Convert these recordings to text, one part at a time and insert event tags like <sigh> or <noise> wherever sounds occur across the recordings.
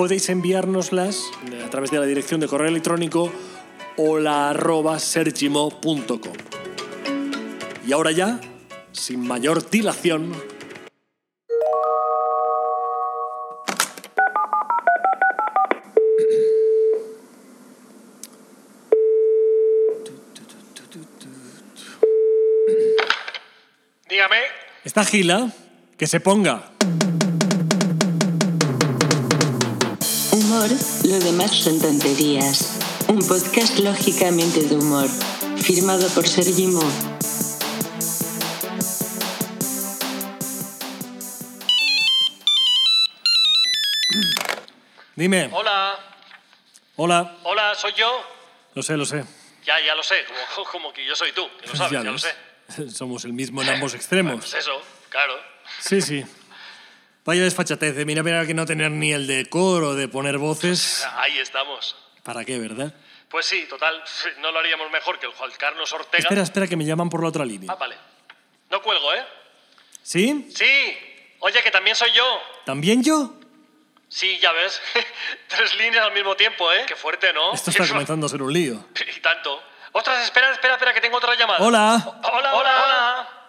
podéis enviárnoslas a través de la dirección de correo electrónico hola.sergimo.com. Y ahora ya, sin mayor dilación, Dígame. esta gila, que se ponga. Humor, lo demás son tonterías. Un podcast lógicamente de humor, firmado por Sergi Mo. Dime. Hola. Hola. Hola, soy yo. Lo sé, lo sé. Ya, ya lo sé. Como, como que yo soy tú. Que lo sabes, ya, lo sé. <laughs> Somos el mismo en ambos Pues extremos. eso, claro. Sí, sí. Vaya desfachatez de mira, mira que no tener ni el decoro de poner voces. Ahí estamos. ¿Para qué, verdad? Pues sí, total. <laughs> No lo haríamos mejor que el Juan Carlos Ortega. Espera, espera, que me llaman por la otra línea. Ah, vale. No cuelgo, ¿eh? ¿Sí? Sí. Oye, que también soy yo. ¿También yo? Sí, ya ves. <laughs> Tres líneas al mismo tiempo, ¿eh? Qué fuerte, ¿no? Esto está <laughs> comenzando a ser un lío. Y tanto. Ostras, espera, espera, espera, que tengo otra llamada. Hola. Hola, hola, hola.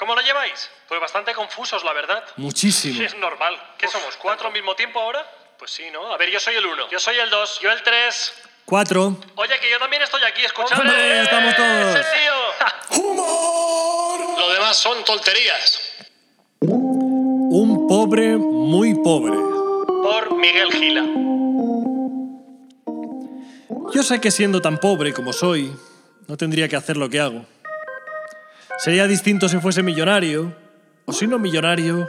¿Cómo lo lleváis? Pues bastante confusos, la verdad. Muchísimo. <laughs> Es normal. ¿Qué somos? ¿Cuatro al mismo tiempo ahora? Pues sí, ¿no? A ver, yo soy el uno. Yo soy el dos. Yo el tres. Cuatro. Oye, que yo también estoy aquí escuchando. ¡Hombre, estamos todos! ¡Ese tío! <laughs> ¡Humor! Lo demás son tonterías. Un pobre muy pobre. Por Miguel Gila. Yo sé que siendo tan pobre como soy, no tendría que hacer lo que hago. Sería distinto si fuese millonario, o si no millonario,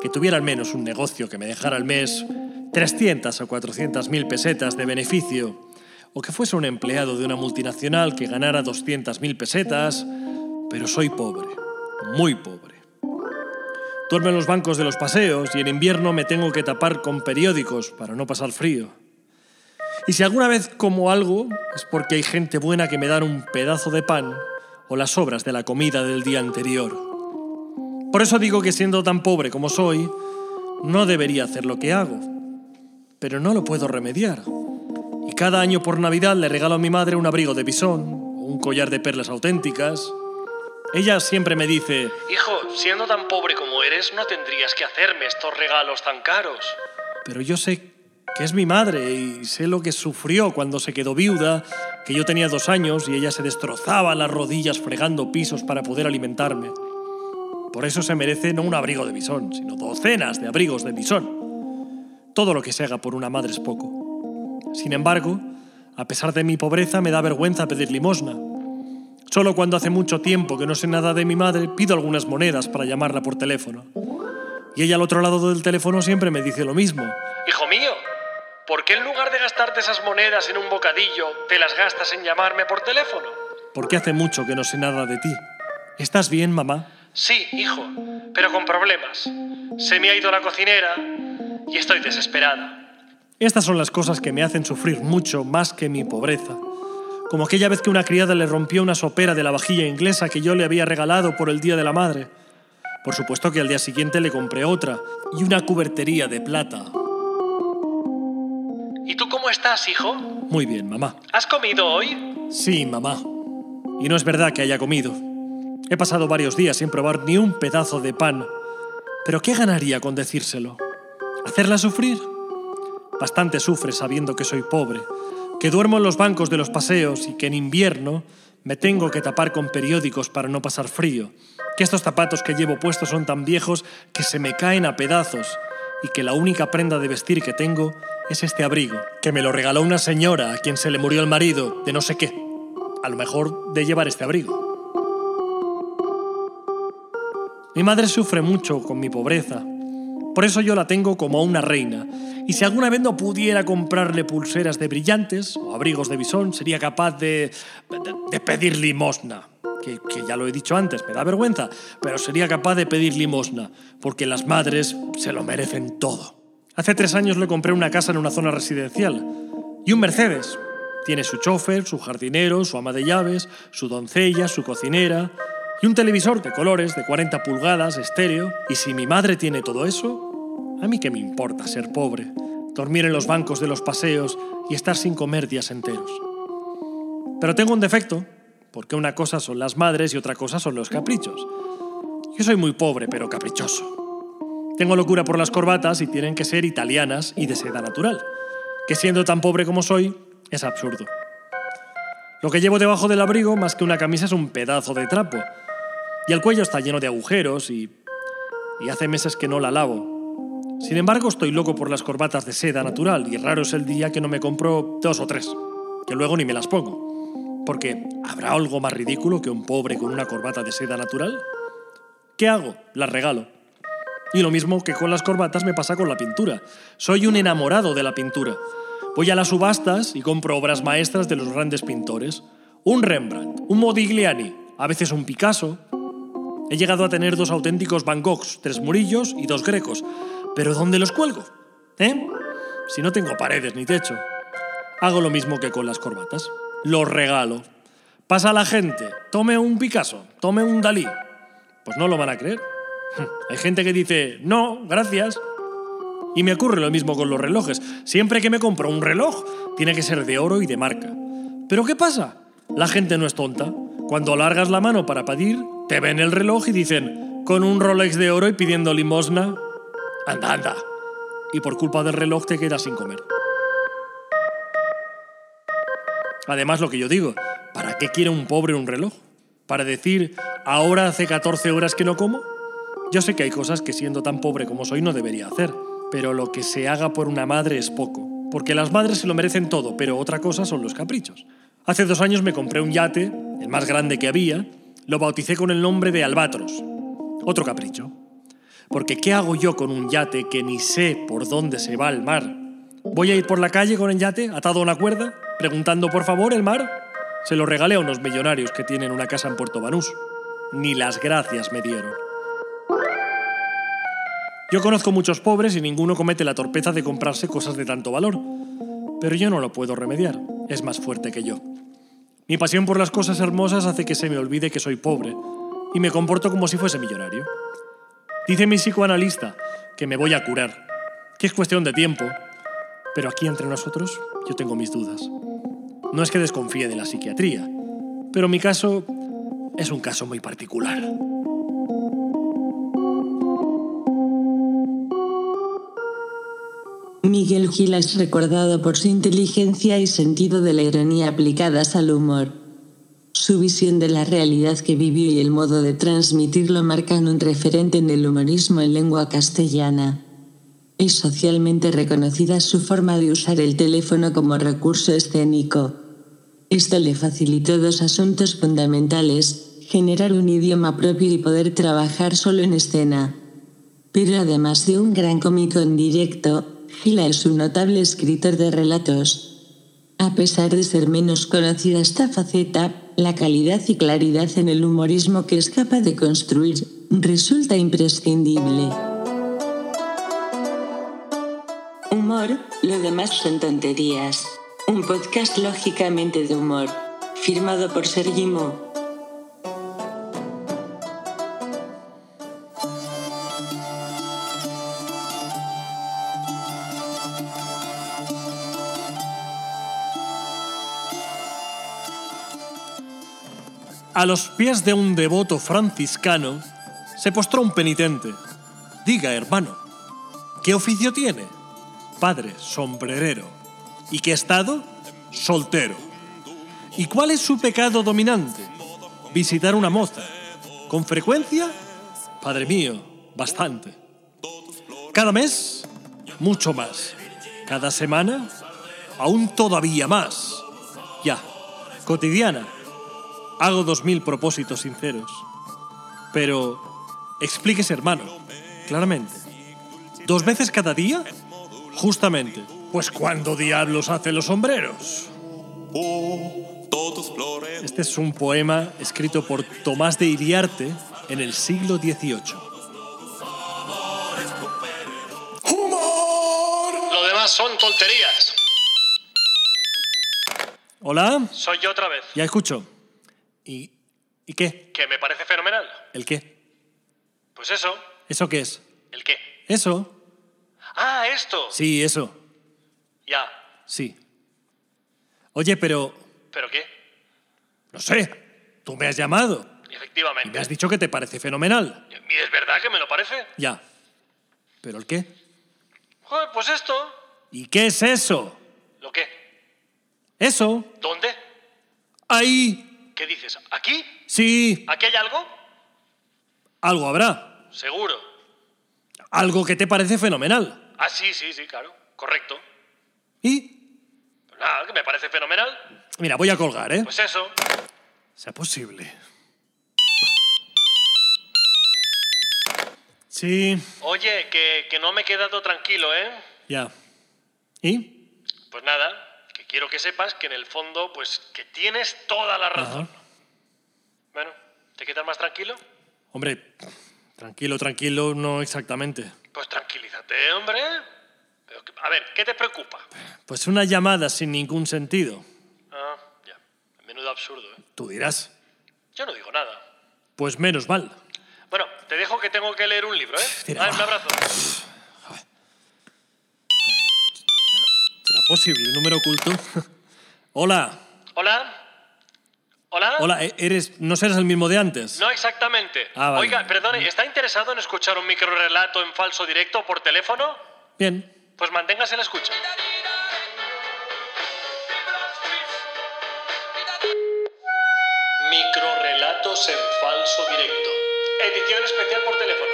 que tuviera al menos un negocio que me dejara al mes 300 o 400 mil pesetas de beneficio, o que fuese un empleado de una multinacional que ganara 200 mil pesetas, pero soy pobre, muy pobre. Duermo en los bancos de los paseos y en invierno me tengo que tapar con periódicos para no pasar frío. Y si alguna vez como algo, es porque hay gente buena que me dan un pedazo de pan o las sobras de la comida del día anterior. Por eso digo que siendo tan pobre como soy, no debería hacer lo que hago. Pero no lo puedo remediar. Y cada año por Navidad le regalo a mi madre un abrigo de bisón o un collar de perlas auténticas. Ella siempre me dice, Hijo, siendo tan pobre como eres, no tendrías que hacerme estos regalos tan caros. pero yo sé que es mi madre y sé lo que sufrió cuando se quedó viuda, que yo tenía dos años y ella se destrozaba las rodillas fregando pisos para poder alimentarme. Por eso se merece no un abrigo de bisón, sino docenas de abrigos de bisón. Todo lo que se haga por una madre es poco. Sin embargo, a pesar de mi pobreza, me da vergüenza pedir limosna. Solo cuando hace mucho tiempo que no sé nada de mi madre, pido algunas monedas para llamarla por teléfono. Y ella al otro lado del teléfono siempre me dice lo mismo. Hijo mío, ¿por qué en lugar de gastarte esas monedas en un bocadillo, te las gastas en llamarme por teléfono? Porque hace mucho que no sé nada de ti. ¿Estás bien, mamá? Sí, hijo, pero con problemas. Se me ha ido la cocinera y estoy desesperada. Estas son las cosas que me hacen sufrir mucho más que mi pobreza. Como aquella vez que una criada le rompió una sopera de la vajilla inglesa que yo le había regalado por el Día de la Madre. Por supuesto que al día siguiente le compré otra y una cubertería de plata. ¿Y tú cómo estás, hijo? Muy bien, mamá. ¿Has comido hoy? Sí, mamá. Y no es verdad que haya comido. He pasado varios días sin probar ni un pedazo de pan. Pero ¿qué ganaría con decírselo? ¿Hacerla sufrir? Bastante sufre sabiendo que soy pobre, que duermo en los bancos de los paseos y que en invierno me tengo que tapar con periódicos para no pasar frío, que estos zapatos que llevo puestos son tan viejos que se me caen a pedazos y que la única prenda de vestir que tengo es este abrigo, que me lo regaló una señora a quien se le murió el marido de no sé qué. A lo mejor de llevar este abrigo. Mi madre sufre mucho con mi pobreza, Por eso yo la tengo como una reina. Y si alguna vez no pudiera comprarle pulseras de brillantes o abrigos de bisón, sería capaz de, de, pedir limosna. Que, que, ya lo he dicho antes, me da vergüenza, pero sería capaz de pedir limosna, porque las madres se lo merecen todo. Hace tres años le compré una casa en una zona residencial y un Mercedes. Tiene su chofer, su jardinero, su ama de llaves, su doncella, su cocinera, y un televisor de colores de 40 pulgadas, estéreo, y si mi madre tiene todo eso, a mí qué me importa ser pobre, dormir en los bancos de los paseos y estar sin comer días enteros. Pero tengo un defecto, porque una cosa son las madres y otra cosa son los caprichos. Yo soy muy pobre, pero caprichoso. Tengo locura por las corbatas y tienen que ser italianas y de seda natural, que siendo tan pobre como soy, es absurdo. Lo que llevo debajo del abrigo, más que una camisa, es un pedazo de trapo, y el cuello está lleno de agujeros y, hace meses que no la lavo. Sin embargo, estoy loco por las corbatas de seda natural y raro es el día que no me compro dos o tres, que luego ni me las pongo. Porque, ¿habrá algo más ridículo que un pobre con una corbata de seda natural? ¿Qué hago? Las regalo. Y lo mismo que con las corbatas me pasa con la pintura. Soy un enamorado de la pintura. Voy a las subastas y compro obras maestras de los grandes pintores. Un Rembrandt, un Modigliani, a veces un Picasso, He llegado a tener dos auténticos Van Goghs, tres Murillos y dos Grecos. ¿Pero dónde los cuelgo? ¿Eh? Si no tengo paredes ni techo. Hago lo mismo que con las corbatas. Los regalo. Pasa la gente, tome un Picasso, tome un Dalí. Pues no lo van a creer. <laughs> Hay gente que dice, no, gracias. Y me ocurre lo mismo con los relojes. Siempre que me compro un reloj, tiene que ser de oro y de marca. Pero ¿qué pasa? La gente no es tonta. Cuando largas la mano para pedir, te ven el reloj y dicen, con un Rolex de oro y pidiendo limosna, anda, anda. Y por culpa del reloj te quedas sin comer. Además, lo que yo digo, ¿para qué quiere un pobre un reloj? ¿Para decir, ahora hace 14 horas que no como? Yo sé que hay cosas que siendo tan pobre como soy no debería hacer, pero lo que se haga por una madre es poco, porque las madres se lo merecen todo, pero otra cosa son los caprichos. Hace dos años me compré un yate, el más grande que había, lo bauticé con el nombre de Albatros. Otro capricho. Porque ¿qué hago yo con un yate que ni sé por dónde se va al mar? ¿Voy a ir por la calle con el yate atado a una cuerda, preguntando por favor el mar? Se lo regalé a unos millonarios que tienen una casa en Puerto Banús. Ni las gracias me dieron. Yo conozco muchos pobres y ninguno comete la torpeza de comprarse cosas de tanto valor. Pero yo no lo puedo remediar. Es más fuerte que yo. Mi pasión por las cosas hermosas hace que se me olvide que soy pobre y me comporto como si fuese millonario. Dice mi psicoanalista que me voy a curar, que es cuestión de tiempo, pero aquí entre nosotros yo tengo mis dudas. No es que desconfíe de la psiquiatría, pero mi caso es un caso muy particular. Miguel Gil es recordado por su inteligencia y sentido de la ironía aplicadas al humor. Su visión de la realidad que vivió y el modo de transmitirlo marcan un referente en el humorismo en lengua castellana. Es socialmente reconocida su forma de usar el teléfono como recurso escénico. Esto le facilitó dos asuntos fundamentales, generar un idioma propio y poder trabajar solo en escena. Pero además de un gran cómico en directo, Gila es un notable escritor de relatos. A pesar de ser menos conocida esta faceta, la calidad y claridad en el humorismo que es capaz de construir resulta imprescindible. Humor, lo demás son tonterías. Un podcast lógicamente de humor, firmado por Sergi A los pies de un devoto franciscano se postró un penitente. Diga, hermano, ¿qué oficio tiene? Padre, sombrerero. ¿Y qué estado? Soltero. ¿Y cuál es su pecado dominante? Visitar una moza. ¿Con frecuencia? Padre mío, bastante. Cada mes, mucho más. Cada semana, aún todavía más. Ya, cotidiana Hago dos mil propósitos sinceros. Pero explíquese, hermano, claramente. ¿Dos veces cada día? Justamente. Pues ¿cuándo diablos hace los sombreros? Este es un poema escrito por Tomás de Iriarte en el siglo XVIII. Lo demás son tonterías. ¿Hola? Soy yo otra vez. Ya escucho. ¿Y, ¿Y qué? Que me parece fenomenal. ¿El qué? Pues eso. ¿Eso qué es? ¿El qué? ¿Eso? Ah, esto. Sí, eso. Ya. Sí. Oye, pero... ¿Pero qué? No sé. Tú me has llamado. Y Efectivamente. me has dicho que te parece fenomenal. ¿Y es verdad que me lo parece? Ya. ¿Pero el qué? Joder, pues esto. ¿Y qué es eso? ¿Lo qué? ¿Eso? ¿Dónde? Ahí. ¿Qué dices? ¿Aquí? Sí. ¿Aquí hay algo? Algo habrá. Seguro. Algo que te parece fenomenal. Ah, sí, sí, sí, claro. Correcto. ¿Y? Pues nada, que me parece fenomenal. Mira, voy a colgar, ¿eh? Pues eso. Sea posible. Sí, Oye, que, que no me he quedado tranquilo, ¿eh? ya. ¿Y? Pues nada, quiero que sepas que en el fondo, pues que tienes toda la razón. Ajá. Bueno, ¿te quedas más tranquilo? Hombre, tranquilo, tranquilo, no exactamente. Pues tranquilízate, hombre. A ver, ¿qué te preocupa? Pues una llamada sin ningún sentido. Ah, ya. Menudo absurdo, ¿eh? Tú dirás. Yo no digo nada. Pues menos mal. Bueno, te dejo que tengo que leer un libro, ¿eh? Tira, Ah, un abrazo. ¿Será posible? ¿Número oculto? <laughs> Hola. Hola. Hola. Hola, ¿e- ¿eres, no serás el mismo de antes? No exactamente. Ah, vale. Oiga, perdone, ¿está interesado en escuchar un microrelato en falso directo por teléfono? Bien. Pues manténgase en la escucha. Microrelatos en falso directo. Edición especial por teléfono.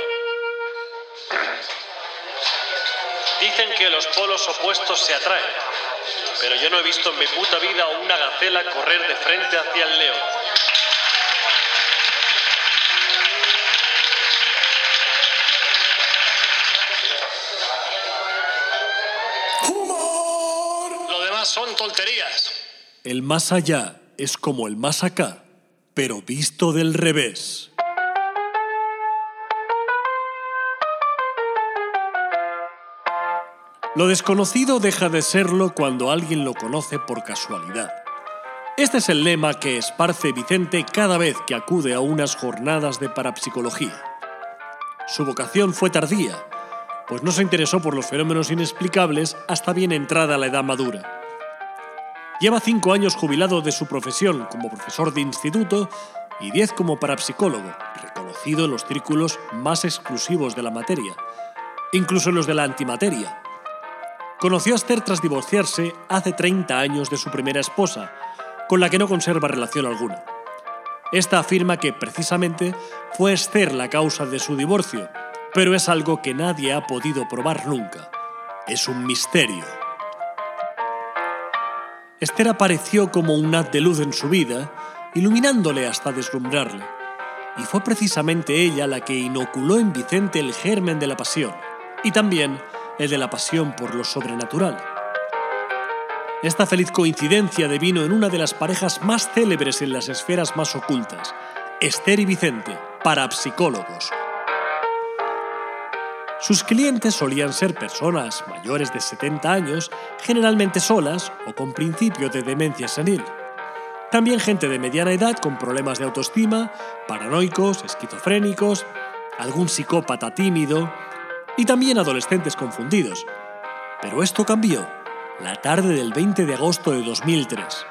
Dicen que los polos opuestos se atraen, pero yo no he visto en mi puta vida una gacela correr de frente hacia el león. Lo demás son tonterías. El más allá es como el más acá, pero visto del revés. Lo desconocido deja de serlo cuando alguien lo conoce por casualidad. Este es el lema que esparce Vicente cada vez que acude a unas jornadas de parapsicología. Su vocación fue tardía, pues no se interesó por los fenómenos inexplicables hasta bien entrada la edad madura. Lleva cinco años jubilado de su profesión como profesor de instituto y diez como parapsicólogo, reconocido en los círculos más exclusivos de la materia, incluso en los de la antimateria. Conoció a Esther tras divorciarse hace 30 años de su primera esposa, con la que no conserva relación alguna. Esta afirma que precisamente fue Esther la causa de su divorcio, pero es algo que nadie ha podido probar nunca. Es un misterio. Esther apareció como un haz de luz en su vida, iluminándole hasta deslumbrarle. Y fue precisamente ella la que inoculó en Vicente el germen de la pasión, y también el de la pasión por lo sobrenatural. Esta feliz coincidencia devino en una de las parejas más célebres en las esferas más ocultas, Esther y Vicente, parapsicólogos. Sus clientes solían ser personas mayores de 70 años, generalmente solas o con principios de demencia senil. También gente de mediana edad con problemas de autoestima, paranoicos, esquizofrénicos, algún psicópata tímido y también adolescentes confundidos. Pero esto cambió la tarde del 20 de agosto de 2003.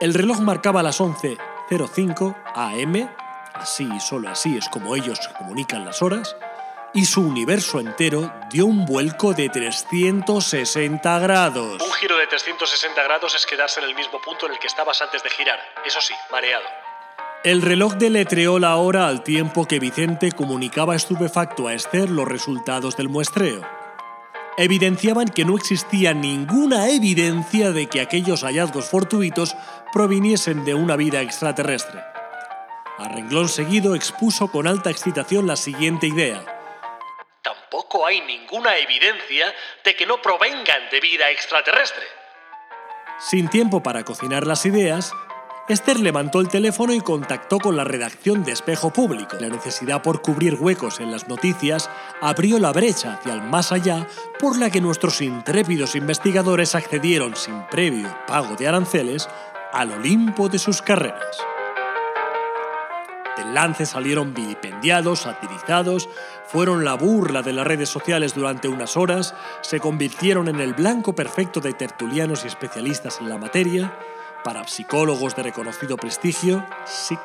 El reloj marcaba las 11.05 am, así y solo así es como ellos comunican las horas, y su universo entero dio un vuelco de 360 grados. Un giro de 360 grados es quedarse en el mismo punto en el que estabas antes de girar. Eso sí, mareado. El reloj deletreó la hora al tiempo que Vicente comunicaba estupefacto a Esther los resultados del muestreo. Evidenciaban que no existía ninguna evidencia de que aquellos hallazgos fortuitos proviniesen de una vida extraterrestre. A renglón seguido expuso con alta excitación la siguiente idea. Tampoco tampoco hay ninguna evidencia de que no provengan de vida extraterrestre. Sin tiempo para cocinar las ideas, Esther levantó el teléfono y contactó con la redacción de Espejo Público. La necesidad por cubrir huecos en las noticias abrió la brecha hacia el más allá por la que nuestros intrépidos investigadores accedieron sin previo pago de aranceles al Olimpo de sus carreras. Del lance salieron vilipendiados, satirizados, fueron la burla de las redes sociales durante unas horas, se convirtieron en el blanco perfecto de tertulianos y especialistas en la materia, parapsicólogos de reconocido prestigio, SIC,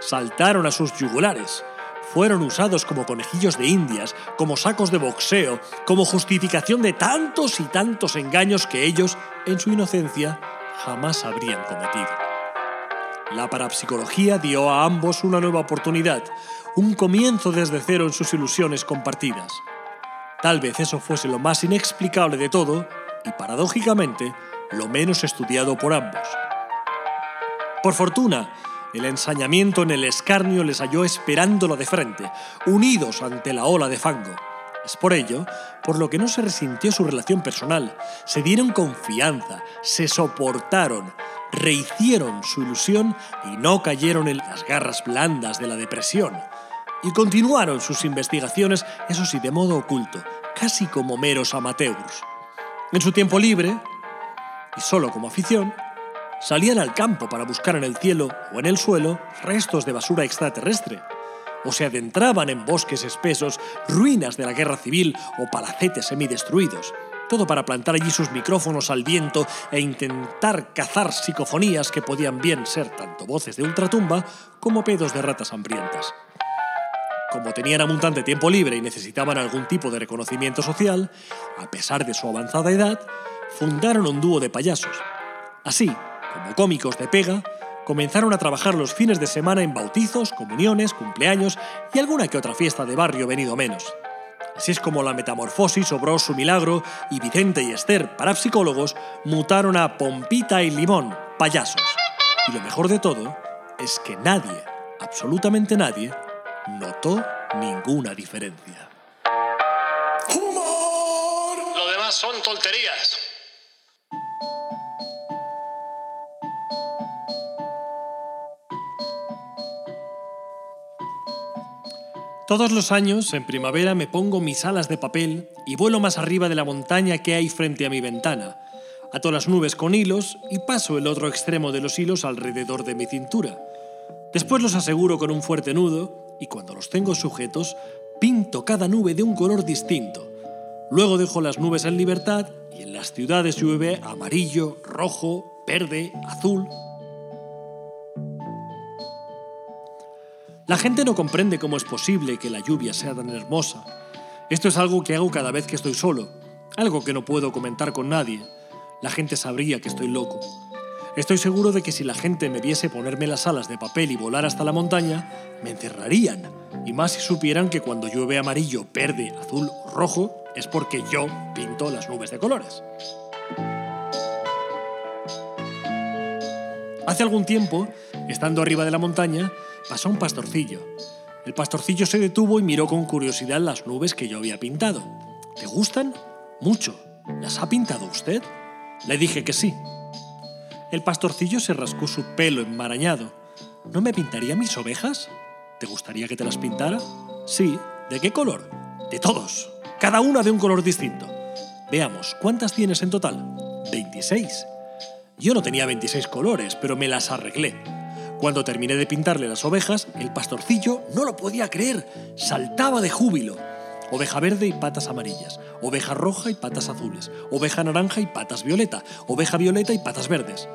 saltaron a sus yugulares. Fueron usados como conejillos de indias, como sacos de boxeo, como justificación de tantos y tantos engaños que ellos, en su inocencia, jamás habrían cometido. La parapsicología dio a ambos una nueva oportunidad, un comienzo desde cero en sus ilusiones compartidas. Tal vez eso fuese lo más inexplicable de todo y, paradójicamente, lo menos estudiado por ambos. Por fortuna, el ensañamiento en el escarnio les halló esperándolo de frente, unidos ante la ola de fango. Es por ello, por lo que no se resintió su relación personal, se dieron confianza, se soportaron, rehicieron su ilusión y no cayeron en las garras blandas de la depresión. Y continuaron sus investigaciones, eso sí, de modo oculto, casi como meros amateurs. En su tiempo libre, y solo como afición, salían al campo para buscar en el cielo o en el suelo restos de basura extraterrestre, o se adentraban en bosques espesos, ruinas de la guerra civil o palacetes semidestruidos, todo para plantar allí sus micrófonos al viento e intentar cazar psicofonías que podían bien ser tanto voces de ultratumba como pedos de ratas hambrientas. Como tenían abundante tiempo libre y necesitaban algún tipo de reconocimiento social, a pesar de su avanzada edad, fundaron un dúo de payasos. Así, como cómicos de pega, comenzaron a trabajar los fines de semana en bautizos, comuniones, cumpleaños y alguna que otra fiesta de barrio venido menos. Así es como la metamorfosis obró su milagro y Vicente y Esther, parapsicólogos, mutaron a Pompita y Limón, payasos. Y lo mejor de todo es que nadie, absolutamente nadie, notó ninguna diferencia. Lo demás son tonterías. Todos los años, en primavera, me pongo mis alas de papel y vuelo más arriba de la montaña que hay frente a mi ventana. Ato las nubes con hilos y paso el otro extremo de los hilos alrededor de mi cintura. Después los aseguro con un fuerte nudo y cuando los tengo sujetos, pinto cada nube de un color distinto. Luego dejo las nubes en libertad y en las ciudades llueve amarillo, rojo, verde, azul La gente no comprende cómo es posible que la lluvia sea tan hermosa. Esto es algo que hago cada vez que estoy solo, algo que no puedo comentar con nadie. La gente sabría que estoy loco. Estoy seguro de que si la gente me viese ponerme las alas de papel y volar hasta la montaña, me encerrarían. Y más si supieran que cuando llueve amarillo, verde, azul o rojo, es porque yo pinto las nubes de colores. Hace algún tiempo, estando arriba de la montaña, pasó un pastorcillo. El pastorcillo se detuvo y miró con curiosidad las nubes que yo había pintado. ¿Te gustan? Mucho. ¿Las ha pintado usted? Le dije que sí. El pastorcillo se rascó su pelo enmarañado. ¿No me pintaría mis ovejas? ¿Te gustaría que te las pintara? Sí. ¿De qué color? De todos. Cada una de un color distinto. Veamos, ¿cuántas tienes en total? 26. Yo no tenía 26 colores, pero me las arreglé. Cuando terminé de pintarle las ovejas, el pastorcillo no lo podía creer, saltaba de júbilo. Oveja verde y patas amarillas, oveja roja y patas azules, oveja naranja y patas violeta, oveja violeta y patas verdes.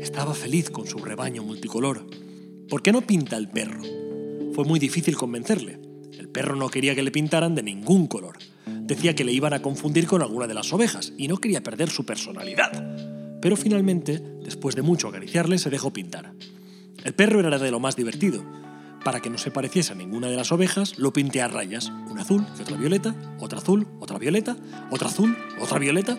Estaba feliz con su rebaño multicolor. ¿Por qué no pinta el perro? Fue muy difícil convencerle. El perro no quería que le pintaran de ningún color. Decía que le iban a confundir con alguna de las ovejas y no quería perder su personalidad pero finalmente, después de mucho acariciarle, se dejó pintar. El perro era de lo más divertido. Para que no se pareciese a ninguna de las ovejas, lo pinté a rayas, una azul y otra violeta, otra azul, otra violeta, otra azul, otra violeta.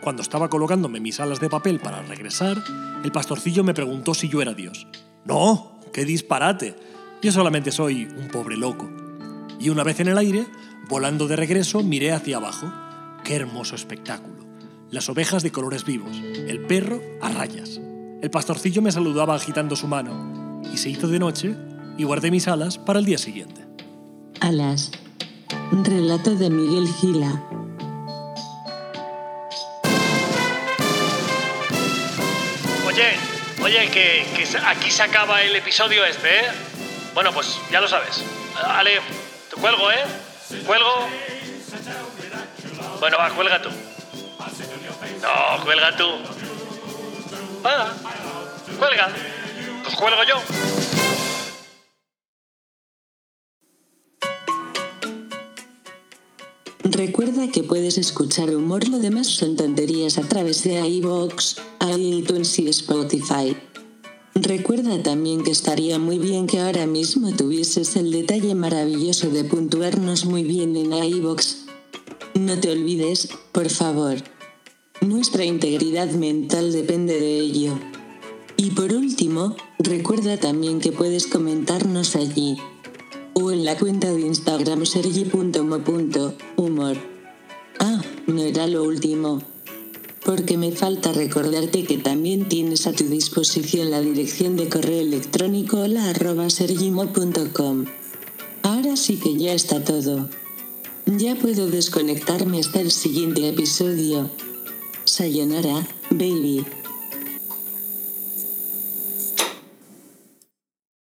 Cuando estaba colocándome mis alas de papel para regresar, el pastorcillo me preguntó si yo era Dios. No, ¡Qué disparate! Yo solamente soy un pobre loco. Y una vez en el aire, volando de regreso, miré hacia abajo. ¡Qué hermoso espectáculo! Las ovejas de colores vivos, el perro a rayas. El pastorcillo me saludaba agitando su mano. Y se hizo de noche y guardé mis alas para el día siguiente. Alas. Relato de Miguel Gila. Oye, oye, que, que aquí se acaba el episodio este, ¿eh? Bueno, pues ya lo sabes. Ale, te cuelgo, ¿eh? Cuelgo. Bueno, va, cuelga tú. No, cuelga tú. Va, cuelga. Pues cuelgo yo. Recuerda que puedes escuchar humor, lo demás son tonterías a través de iVoox, iTunes y Spotify. Recuerda también que estaría muy bien que ahora mismo tuvieses el detalle maravilloso de puntuarnos muy bien en iVoox. No te olvides, por favor. Nuestra integridad mental depende de ello. Y por último, recuerda también que puedes comentarnos allí o en la cuenta de Instagram sergi.mo.humor. Ah, no era lo último. Porque me falta recordarte que también tienes a tu disposición la dirección de correo electrónico hola arroba. Ahora sí que ya está todo. Ya puedo desconectarme hasta el siguiente episodio. Sayonara, baby.